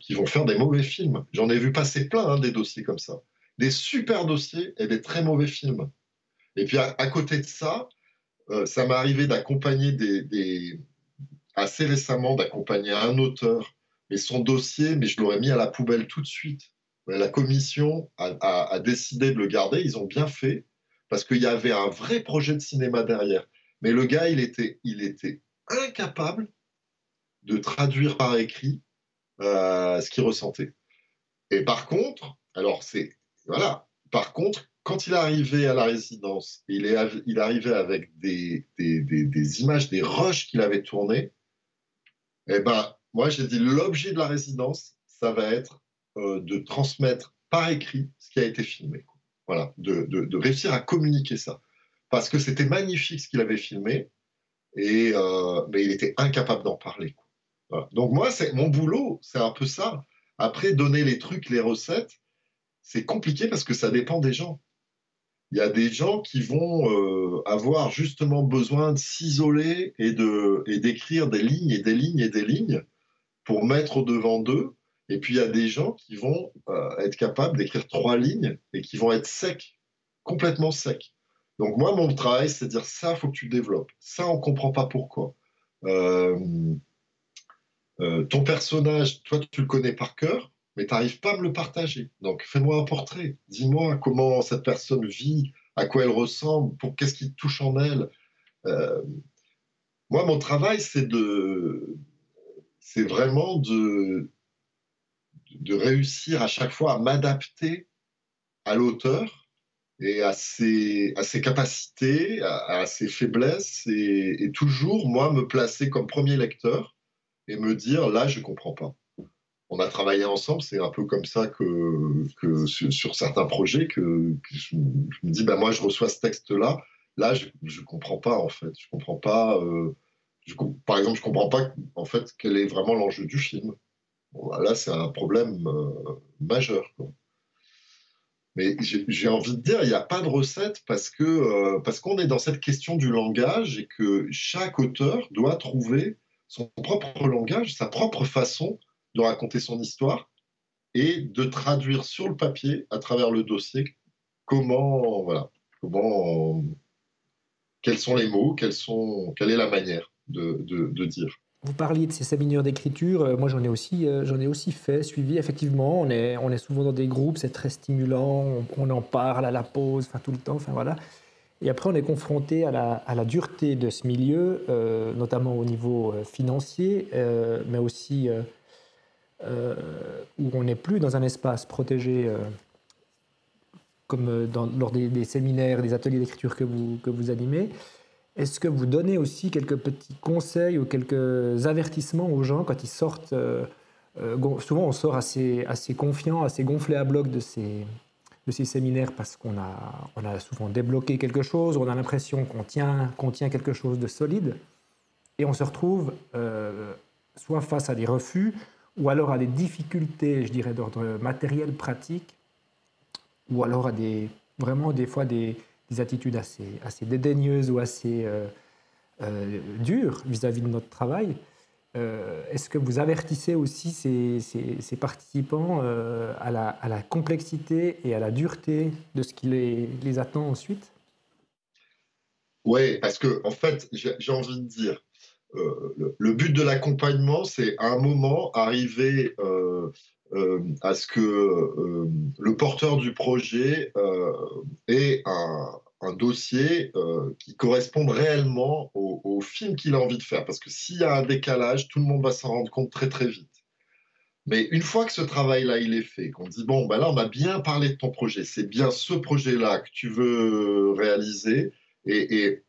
qui, vont faire des mauvais films. J'en ai vu passer plein hein, des dossiers comme ça. Des super dossiers et des très mauvais films. Et puis à, côté de ça, euh, ça m'est arrivé d'accompagner assez récemment d'accompagner un auteur, mais son dossier, mais je l'aurais mis à la poubelle tout de suite. La commission a décidé de le garder, ils ont bien fait, parce qu'il y avait un vrai projet de cinéma derrière. Mais le gars, il était, incapable de traduire par écrit euh, ce qu'il ressentait. Et par contre, alors c'est voilà. Par contre, quand il arrivait à la résidence, il, est, il arrivait avec des, images, des rushs qu'il avait tournés. Eh ben, moi, j'ai dit l'objet de la résidence, ça va être euh, de transmettre par écrit ce qui a été filmé. Voilà, de réussir à communiquer ça parce que c'était magnifique ce qu'il avait filmé, et, euh, mais il était incapable d'en parler. Donc moi, c'est mon boulot, c'est un peu ça. Après, donner les trucs, les recettes, c'est compliqué parce que ça dépend des gens. Il y a des gens qui vont euh, avoir justement besoin de s'isoler et de d'écrire des lignes et des lignes et des lignes pour mettre au devant d'eux. Et puis il y a des gens qui vont euh, être capables d'écrire trois lignes et qui vont être secs, complètement secs. Donc moi, mon travail, c'est de dire ça, faut que tu développes. Ça, on ne comprend pas pourquoi. Euh, euh, ton personnage, toi, tu le connais par cœur, mais tu n'arrives pas à me le partager. Donc fais-moi un portrait. Dis-moi comment cette personne vit, à quoi elle ressemble, qu'est-ce qui touche en elle. Euh, moi, mon travail, c'est de, c'est vraiment de, de réussir à chaque fois à m'adapter à l'auteur et à ses, à ses capacités, à, ses faiblesses, et, toujours, moi, me placer comme premier lecteur et me dire, là, je ne comprends pas. On a travaillé ensemble, c'est un peu comme ça que, que sur, certains projets, que, je, me dis, bah, moi, je reçois ce texte-là, là, je ne comprends pas, en fait. Je comprends pas... Euh, par exemple, je ne comprends pas, en fait, quel est vraiment l'enjeu du film. Bah, là, c'est un problème euh, majeur. Mais j'ai envie de dire, il n'y a pas de recette parce que euh, parce qu'on est dans cette question du langage et que chaque auteur doit trouver son propre langage, sa propre façon de raconter son histoire et de traduire sur le papier, à travers le dossier, comment voilà, comment quels sont les mots, quelle est la manière de dire. Vous parliez de ces séminaires d'écriture. Euh, moi, j'en ai aussi, euh, ai aussi fait, suivi. Effectivement, on est, on est souvent dans des groupes, c'est très stimulant. On, en parle à la pause, tout le temps. Enfin voilà. Et après, on est confronté à la, à la dureté de ce milieu, euh, notamment au niveau financier, mais aussi où on n'est plus dans un espace protégé, comme lors des, des, séminaires, des ateliers d'écriture que vous, que vous animez. Est-ce que vous donnez aussi quelques petits conseils ou quelques avertissements aux gens quand ils sortent euh, euh, Souvent, on sort assez, assez confiant, assez gonflé à bloc de ces, de ces séminaires parce qu'on a, on a souvent débloqué quelque chose, on a l'impression qu'on tient, qu'on tient quelque chose de solide, et on se retrouve euh, soit face à des refus, ou alors à des difficultés, je dirais, d'ordre matériel, pratique, ou alors à des, vraiment des fois des, attitudes assez, assez dédaigneuses ou assez euh, euh, dures vis-à-vis de notre travail. Euh, est-ce que vous avertissez aussi ces, participants à la, à, la, complexité et à la dureté de ce qui les, les attend ensuite? Oui, parce que en fait, j'ai envie de dire, le, but de l'accompagnement, c'est à un moment arriver euh, euh, à ce que le porteur du projet ait un, dossier qui corresponde réellement au, film qu'il a envie de faire. Parce que s'il y a un décalage, tout le monde va s'en rendre compte très très vite. Mais une fois que ce travail-là, il est fait, qu'on dit, bon, ben là, on a bien parlé de ton projet, c'est bien ce projet-là que tu veux réaliser, et,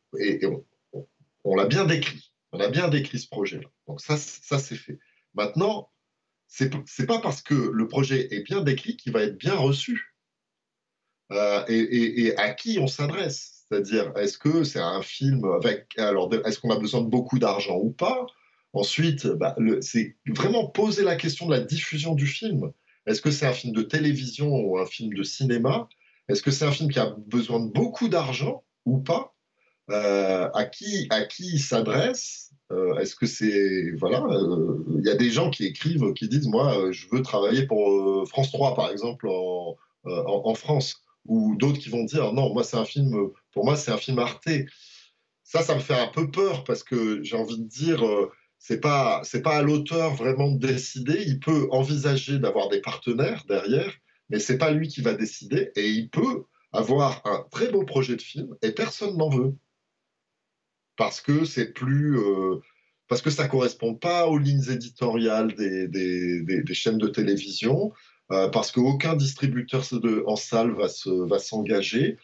on l'a bien décrit. On a bien décrit ce projet-là. Donc ça, ça c'est fait. Maintenant, c'est n'est pas parce que le projet est bien décrit qu'il va être bien reçu. Euh, et, à qui on s'adresse? C'est-à-dire, est-ce que c'est un film avec. Alors, est-ce qu'on a besoin de beaucoup d'argent ou pas? Ensuite, bah, c'est vraiment poser la question de la diffusion du film. Est-ce que c'est un film de télévision ou un film de cinéma? Est-ce que c'est un film qui a besoin de beaucoup d'argent ou pas? Euh, à qui il s'adresse euh, Est-ce que c'est voilà euh, Il y a des gens qui écrivent, qui disent moi je veux travailler pour France 3 par exemple en, en, France, ou d'autres qui vont dire non moi c'est un film pour moi c'est un film Arte. Ça ça me fait un peu peur parce que j'ai envie de dire c'est pas c'est pas à l'auteur vraiment de décider. Il peut envisager d'avoir des partenaires derrière, mais c'est pas lui qui va décider et il peut avoir un très beau projet de film et personne n'en veut parce que c'est plus euh, parce que ça correspond pas aux lignes éditoriales des, chaînes de télévision, euh, parce qu'aucun distributeur en salle va, va s'engager.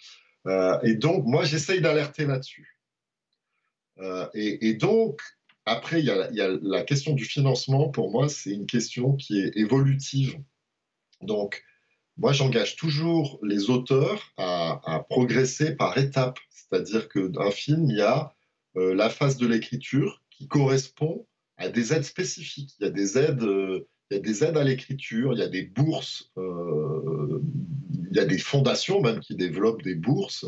Euh, et donc, moi, j'essaye d'alerter là-dessus. Et, donc, après, il y, a, y, a, la question du financement. Pour moi, c'est une question qui est évolutive. Donc, moi, j'engage toujours les auteurs à, à progresser par étapes. C'est-à-dire qu'un film, il y a euh, la phase de l'écriture qui correspond à des aides spécifiques. Il y a des aides, euh, il y a des aides à l'écriture, il y a des bourses, euh, il y a des fondations même qui développent des bourses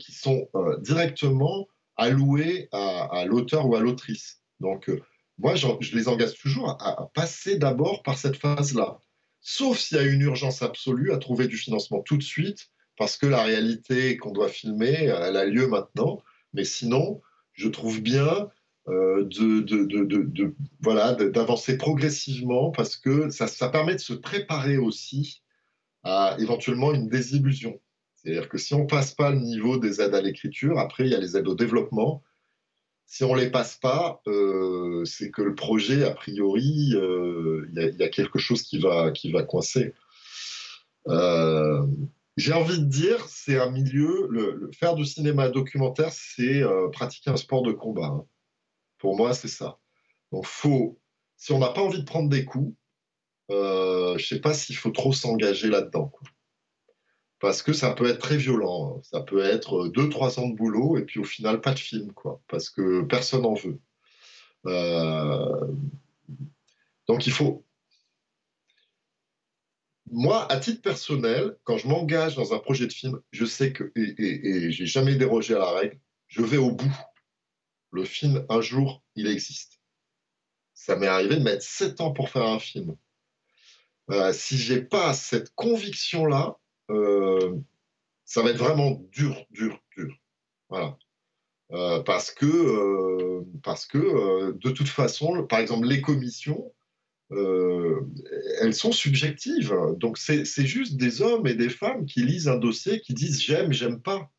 qui sont directement allouées à, l'auteur ou à l'autrice. Donc, moi, je, les engage toujours à, passer d'abord par cette phase-là. Sauf s'il y a une urgence absolue à trouver du financement tout de suite, parce que la réalité qu'on doit filmer, elle a lieu maintenant. Mais sinon, je trouve bien euh, de, voilà d'avancer progressivement parce que ça, permet de se préparer aussi à éventuellement une désillusion. C'est-à-dire que si on passe pas le niveau des aides à l'écriture, après il y a les aides au développement. Si on les passe pas, euh, c'est que le projet, a priori, euh, il y, a quelque chose qui va, qui va coincer. J'ai envie de dire, c'est un milieu, le, faire du cinéma documentaire, c'est euh, pratiquer un sport de combat. Hein. Pour moi, c'est ça. Donc, faut, si on n'a pas envie de prendre des coups, euh, je ne sais pas s'il faut trop s'engager là-dedans. Parce que ça peut être très violent. Hein. Ça peut être euh, deux, trois ans de boulot et puis au final, pas de film, quoi, parce que personne n'en veut. Donc, il faut, moi, à titre personnel, quand je m'engage dans un projet de film, je sais que, et, et, j'ai jamais dérogé à la règle, je vais au bout. Le film, un jour, il existe. Ça m'est arrivé de mettre sept ans pour faire un film. Euh, si j'ai pas cette conviction-là, euh, ça va être vraiment dur, dur, dur. Voilà. Euh, parce que, euh, parce que de toute façon, par exemple, les commissions, euh, elles sont subjectives. Donc c'est juste des hommes et des femmes qui lisent un dossier, qui disent j'aime, j'aime pas.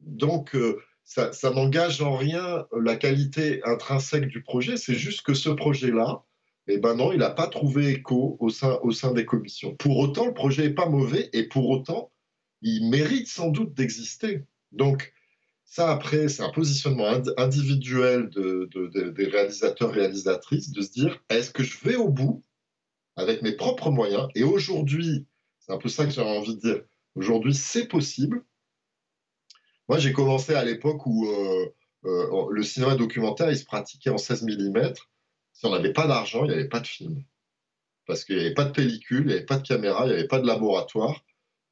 Donc euh, ça, n'engage en rien la qualité intrinsèque du projet, c'est juste que ce projet-là, eh ben non, il n'a pas trouvé écho au sein, au sein des commissions. Pour autant, le projet n'est pas mauvais et pour autant, il mérite sans doute d'exister. Donc, ça, après, c'est un positionnement individuel des réalisateurs, réalisatrices, de se dire, est-ce que je vais au bout avec mes propres moyens? Et aujourd'hui, c'est un peu ça que j'avais envie de dire, aujourd'hui, c'est possible. Moi, j'ai commencé à l'époque où euh, euh, le cinéma documentaire, il se pratiquait en 16 mm. Si on n'avait pas d'argent, il n'y avait pas de film. Parce qu'il n'y avait pas de pellicule, il n'y avait pas de caméra, il n'y avait pas de laboratoire,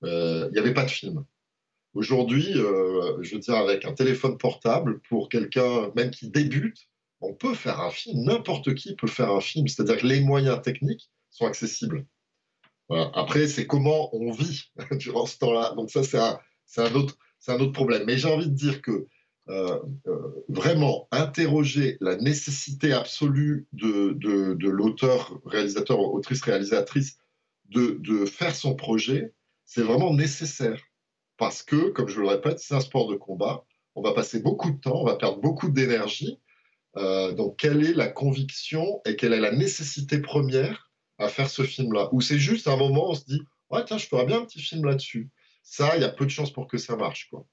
il n'y avait pas de film. Aujourd'hui, je veux dire, avec un téléphone portable, pour quelqu'un même qui débute, on peut faire un film, n'importe qui peut faire un film, c'est-à-dire que les moyens techniques sont accessibles. Après, c'est comment on vit durant ce temps-là. Donc ça, c'est un, autre, problème. Mais j'ai envie de dire que euh, euh, vraiment interroger la nécessité absolue de, l'auteur, réalisateur, autrice, réalisatrice de faire son projet, c'est vraiment nécessaire. Parce que, comme je le répète, c'est un sport de combat. On va passer beaucoup de temps, on va perdre beaucoup d'énergie. Euh, donc, quelle est la conviction et quelle est la nécessité première à faire ce film-là? Ou c'est juste un moment, on se dit, ouais, tiens, je ferais bien un petit film là-dessus. Ça, il y a peu de chances pour que ça marche. Quoi.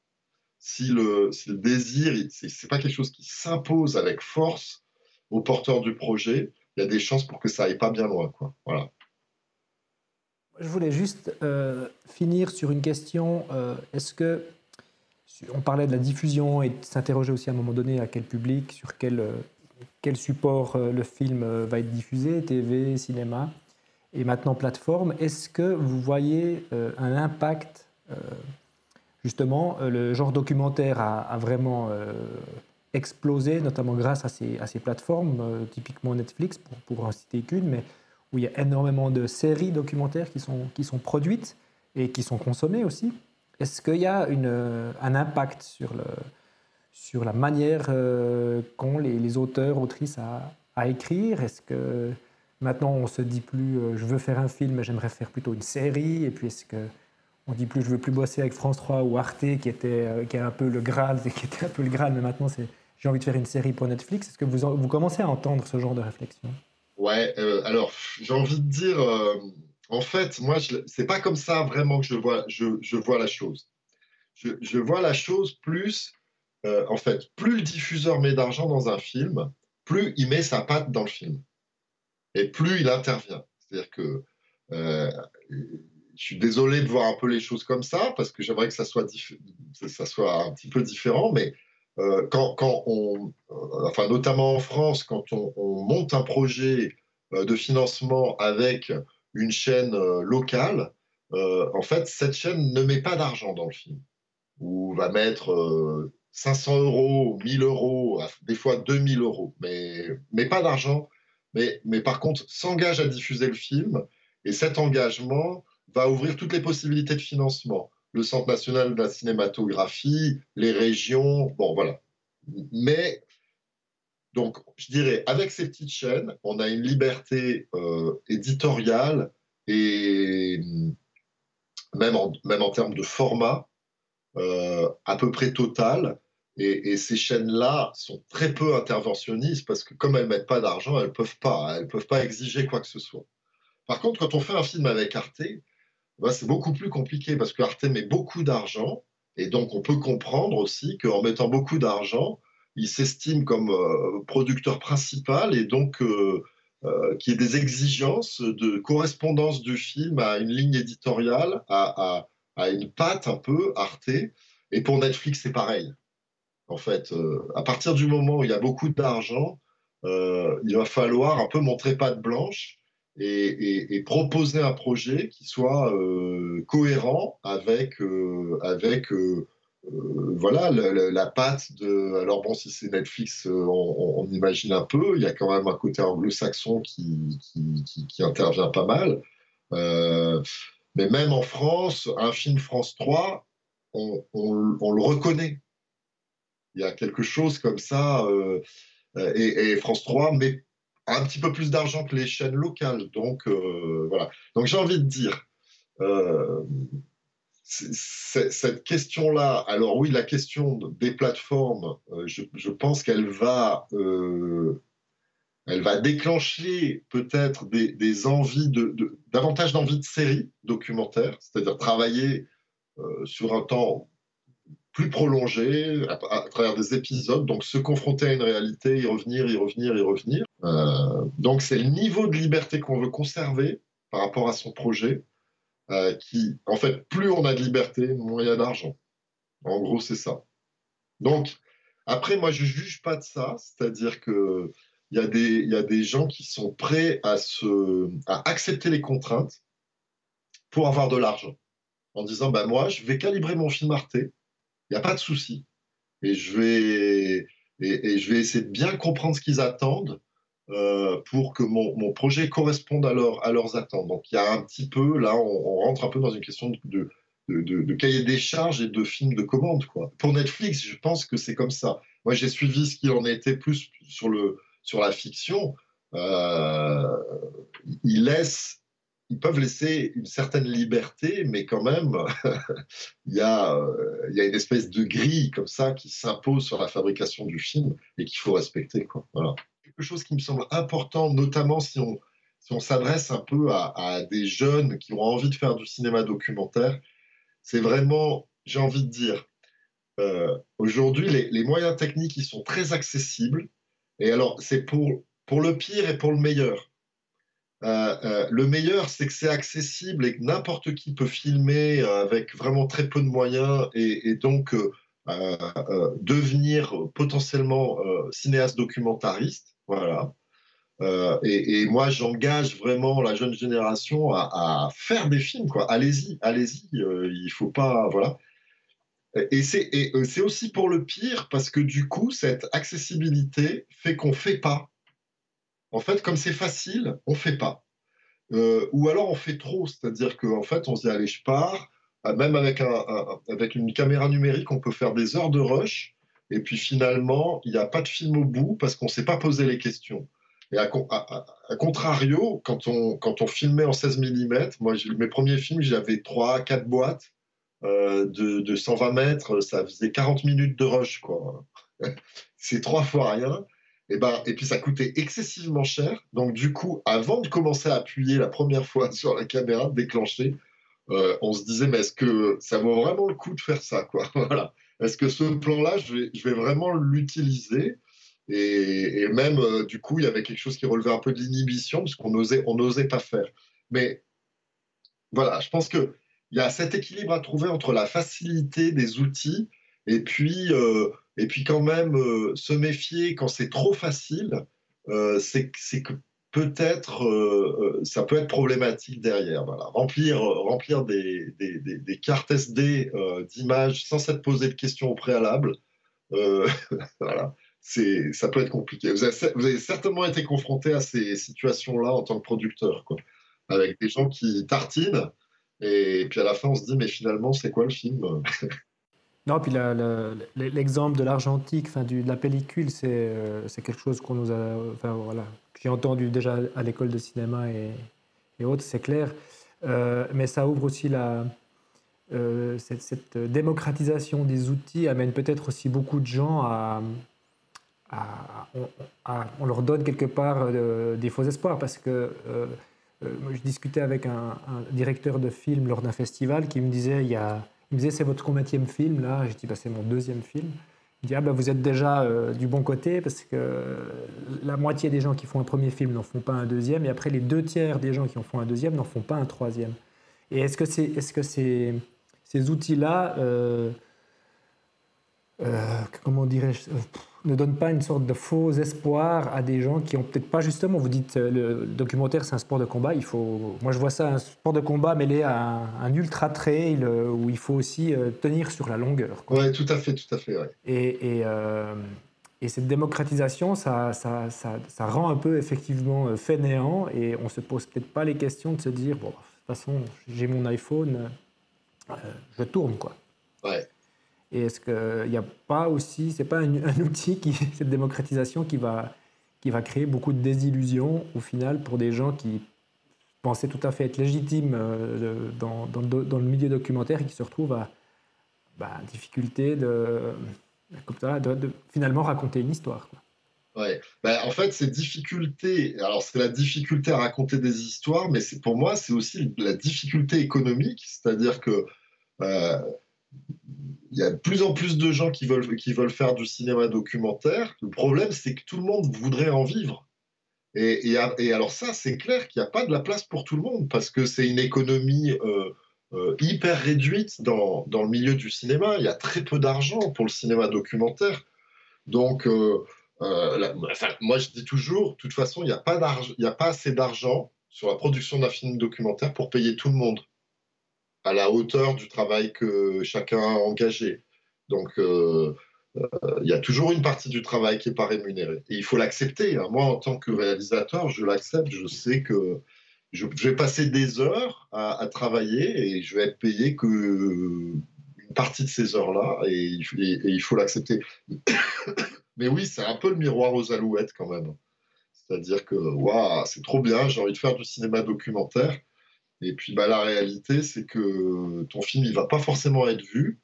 Si, le, si le désir, ce n'est pas quelque chose qui s'impose avec force au porteur du projet, il y a des chances pour que ça aille pas bien loin. Quoi. Voilà. Je voulais juste euh, finir sur une question. Euh, est-ce que on parlait de la diffusion et s'interroger aussi à un moment donné à quel public, sur quel, euh, quel support le film va être diffusé, TV, cinéma, et maintenant plateforme. Est-ce que vous voyez un impact Justement, le genre documentaire a, vraiment explosé, notamment grâce à ces, à ces plateformes, typiquement Netflix, pour, pour en citer qu'une, mais où il y a énormément de séries documentaires qui sont, qui sont produites et qui sont consommées aussi. Est-ce qu'il y a une, un impact sur, le, sur la manière euh, qu'ont les, auteurs, autrices à, écrire? Est-ce que maintenant on se dit plus euh, je veux faire un film, mais j'aimerais faire plutôt une série? Et puis est-ce que on dit plus je veux plus bosser avec France 3 ou Arte qui était euh, qui est un peu le Graal, qui était un peu le Graal, mais maintenant c'est j'ai envie de faire une série pour Netflix. Est-ce que vous, vous commencez à entendre ce genre de réflexion? Ouais, alors j'ai envie de dire en fait, moi, c'est pas comme ça vraiment que je vois, je, vois la chose. Je, vois la chose plus, euh, en fait, plus le diffuseur met d'argent dans un film, plus il met sa patte dans le film. Et plus il intervient. C'est-à-dire que euh, je suis désolé de voir un peu les choses comme ça, parce que j'aimerais que ça soit, ça soit un petit peu différent, mais euh, quand, on, enfin notamment en France, quand on monte un projet de financement avec une chaîne euh, locale, euh, en fait, cette chaîne ne met pas d'argent dans le film, ou va mettre 500 euh, euros, 1000 euros, des fois 2000 euros, mais, mais pas d'argent. Mais, mais par contre, s'engage à diffuser le film, et cet engagement va ouvrir toutes les possibilités de financement. Le Centre national de la cinématographie, les régions, bon voilà. Mais donc, je dirais, avec ces petites chaînes, on a une liberté euh, éditoriale et même en, même en termes de format euh, à peu près total. Et, ces chaînes-là sont très peu interventionnistes parce que comme elles ne mettent pas d'argent, elles ne peuvent pas, elles peuvent pas exiger quoi que ce soit. Par contre, quand on fait un film avec Arte, ben, c'est beaucoup plus compliqué parce que Arte met beaucoup d'argent et donc on peut comprendre aussi qu'en mettant beaucoup d'argent, il s'estime comme euh, producteur principal et donc euh, euh, qui est des exigences de correspondance du film à une ligne éditoriale, à, une patte un peu artée. Et pour Netflix, c'est pareil. En fait, à partir du moment où il y a beaucoup d'argent, il va falloir un peu montrer patte blanche et, proposer un projet qui soit cohérent avec, avec euh, voilà, la, patte de. Alors, bon, si c'est Netflix, euh, on, imagine un peu. Il y a quand même un côté anglo-saxon qui, intervient pas mal. Euh, mais même en France, un film France 3, on, le reconnaît. Il y a quelque chose comme ça. et, France 3 met un petit peu plus d'argent que les chaînes locales. Donc, voilà. Donc, j'ai envie de dire cette question-là, alors oui, la question des plateformes, euh, je, pense qu'elle va, euh, va déclencher peut-être des, envies de, davantage d'envies de séries documentaires, c'est-à-dire travailler euh, sur un temps plus prolongé, à, travers des épisodes, donc se confronter à une réalité, y revenir, y revenir, y revenir. Donc c'est le niveau de liberté qu'on veut conserver par rapport à son projet euh, qui, en fait, plus on a de liberté, moins il y a d'argent. En gros, c'est ça. Donc, après, moi, je ne juge pas de ça, c'est-à-dire que il y, a des, y a des gens qui sont prêts à, se, à accepter les contraintes pour avoir de l'argent. En disant, bah, moi, je vais calibrer mon film Arte, il n'y a pas de souci. Et et, je vais essayer de bien comprendre ce qu'ils attendent euh, pour que mon, projet corresponde à, à leurs attentes. Donc il y a un petit peu, là, on, rentre un peu dans une question de, cahier des charges et de film de commande. Quoi. Pour Netflix, je pense que c'est comme ça. Moi, j'ai suivi ce qu'il en était plus sur, le, sur la fiction. Euh, ils laissent ils peuvent laisser une certaine liberté, mais quand même, il, y a, euh, y a une espèce de grille comme ça qui s'impose sur la fabrication du film et qu'il faut respecter. Quoi. Voilà. Chose qui me semble important, notamment si on, si on s'adresse un peu à, des jeunes qui ont envie de faire du cinéma documentaire, c'est vraiment, j'ai envie de dire, euh, aujourd'hui, les, les, moyens techniques, ils sont très accessibles. Et alors, c'est pour, pour le pire et pour le meilleur. Euh, euh, le meilleur, c'est que c'est accessible et que n'importe qui peut filmer avec vraiment très peu de moyens et, donc devenir potentiellement cinéaste documentariste. Voilà. Et, moi, j'engage vraiment la jeune génération à, faire des films. Allez-y, allez-y. il faut pas, voilà. Et c'est aussi pour le pire parce que du coup, cette accessibilité fait qu'on fait pas. En fait, comme c'est facile, on fait pas. Euh, ou alors on fait trop, c'est-à-dire qu'en fait, on se dit allez, je pars. Même avec une caméra numérique, on peut faire des heures de rush. Et puis finalement, il n'y a pas de film au bout parce qu'on ne s'est pas posé les questions. Et à, contrario, quand on, quand on filmait en 16 mm, moi, mes premiers films, j'avais 3, 4 boîtes euh, de, de, 120 mètres, ça faisait 40 minutes de rush. quoi. C'est trois fois rien. Et, ben, et puis ça coûtait excessivement cher. Donc du coup, avant de commencer à appuyer la première fois sur la caméra, déclencher, euh, on se disait, mais est-ce que ça vaut vraiment le coup de faire ça quoi? Voilà. Est-ce que ce plan-là, je vais, vraiment l'utiliser et, même, euh, du coup, il y avait quelque chose qui relevait un peu de l'inhibition, parce qu'on n'osait on n'osait pas faire. Mais voilà, je pense qu'il y a cet équilibre à trouver entre la facilité des outils et puis... Euh, et puis quand même, euh, se méfier quand c'est trop facile, c'est que peut-être euh, ça peut être problématique derrière. Voilà. Remplir, remplir des, des, des, cartes SD d'images sans s'être posé de questions au préalable, voilà. ça peut être compliqué. Vous avez, vous avez, certainement été confronté à ces situations-là en tant que producteur, quoi, avec des gens qui tartinent, et puis à la fin on se dit mais finalement c'est quoi le film? Non, puis l'exemple de l'argentique, enfin, de la pellicule, euh, c'est quelque chose qu'on nous a, que j'ai entendu déjà à l'école de cinéma et, et autres, c'est clair. Euh, mais ça ouvre aussi la, euh, cette, démocratisation des outils amène peut-être aussi beaucoup de gens à, on, leur donne quelque part des faux espoirs parce que je discutais avec un, un, directeur de film lors d'un festival qui me disait il y a il me disait c'est votre combienième film là Je dis bah, c'est mon deuxième film. Il dit ah bah, vous êtes déjà euh, du bon côté parce que la moitié des gens qui font un premier film n'en font pas un deuxième et après les deux tiers des gens qui en font un deuxième n'en font pas un troisième. Et est-ce que, c'est, est-ce que ces, ces outils-là, euh, euh, comment dirais-je, ne donne pas une sorte de faux espoir à des gens qui ont peut-être pas justement. Vous dites euh, le documentaire c'est un sport de combat. Il faut, moi je vois ça un sport de combat mêlé à un, ultra trail euh, où il faut aussi euh, tenir sur la longueur. Oui, tout à fait, tout à fait. Et, et, cette démocratisation, ça, ça, ça, ça, rend un peu effectivement fainéant et on se pose peut-être pas les questions de se dire bon, de toute façon j'ai mon iPhone, je tourne quoi. Ouais. Et est-ce qu'il n'y a pas aussi, c'est pas un, outil, qui, cette démocratisation, qui va, qui va créer beaucoup de désillusions au final pour des gens qui pensaient tout à fait être légitimes euh, dans, dans, le milieu documentaire et qui se retrouvent à bah, difficulté de, finalement raconter une histoire. Quoi. Ouais. Ben, en fait, ces difficultés, alors c'est la difficulté à raconter des histoires, mais pour moi, c'est aussi la difficulté économique, c'est-à-dire que euh, il y a de plus en plus de gens qui veulent, qui veulent faire du cinéma documentaire. Le problème, c'est que tout le monde voudrait en vivre. Et, et, alors ça, c'est clair qu'il n'y a pas de la place pour tout le monde, parce que c'est une économie euh, euh, hyper réduite dans, dans, le milieu du cinéma. Il y a très peu d'argent pour le cinéma documentaire. Donc, euh, moi, je dis toujours, de toute façon, il n'y a, a pas assez d'argent sur la production d'un film documentaire pour payer tout le monde à la hauteur du travail que chacun a engagé. Donc, euh, euh, il y a toujours une partie du travail qui n'est pas rémunérée. Et il faut l'accepter. Hein. Moi, en tant que réalisateur, je l'accepte. Je sais que je, vais passer des heures à, travailler et je vais être payé que une partie de ces heures-là et, il faut l'accepter. Mais oui, c'est un peu le miroir aux alouettes quand même. C'est-à-dire que waouh, c'est trop bien, j'ai envie de faire du cinéma documentaire. Et puis bah, la réalité, c'est que ton film, il va pas forcément être vu.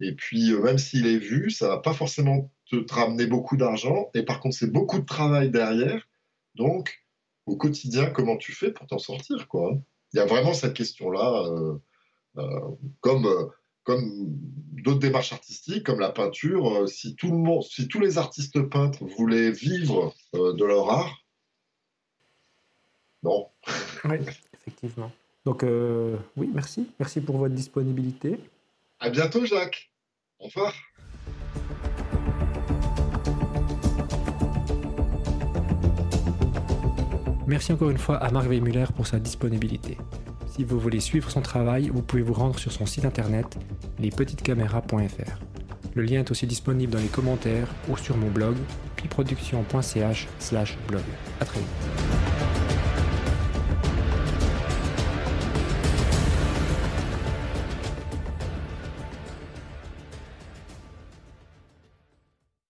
Et puis euh, même s'il est vu, ça va pas forcément te, ramener beaucoup d'argent. Et par contre, c'est beaucoup de travail derrière. Donc, au quotidien, comment tu fais pour t'en sortir quoi? Il y a vraiment cette question-là, euh, euh, comme comme d'autres démarches artistiques, comme la peinture. si tout le monde, si tous les artistes peintres voulaient vivre de leur art, non. Oui, effectivement. Donc, euh, oui, merci. Merci pour votre disponibilité. À bientôt, Jacques. Au revoir. Merci encore une fois à Marc Weymüller pour sa disponibilité. Si vous voulez suivre son travail, vous pouvez vous rendre sur son site internet lespetitescaméras.fr. Le lien est aussi disponible dans les commentaires ou sur mon blog, piproduction.ch/blog. À très vite.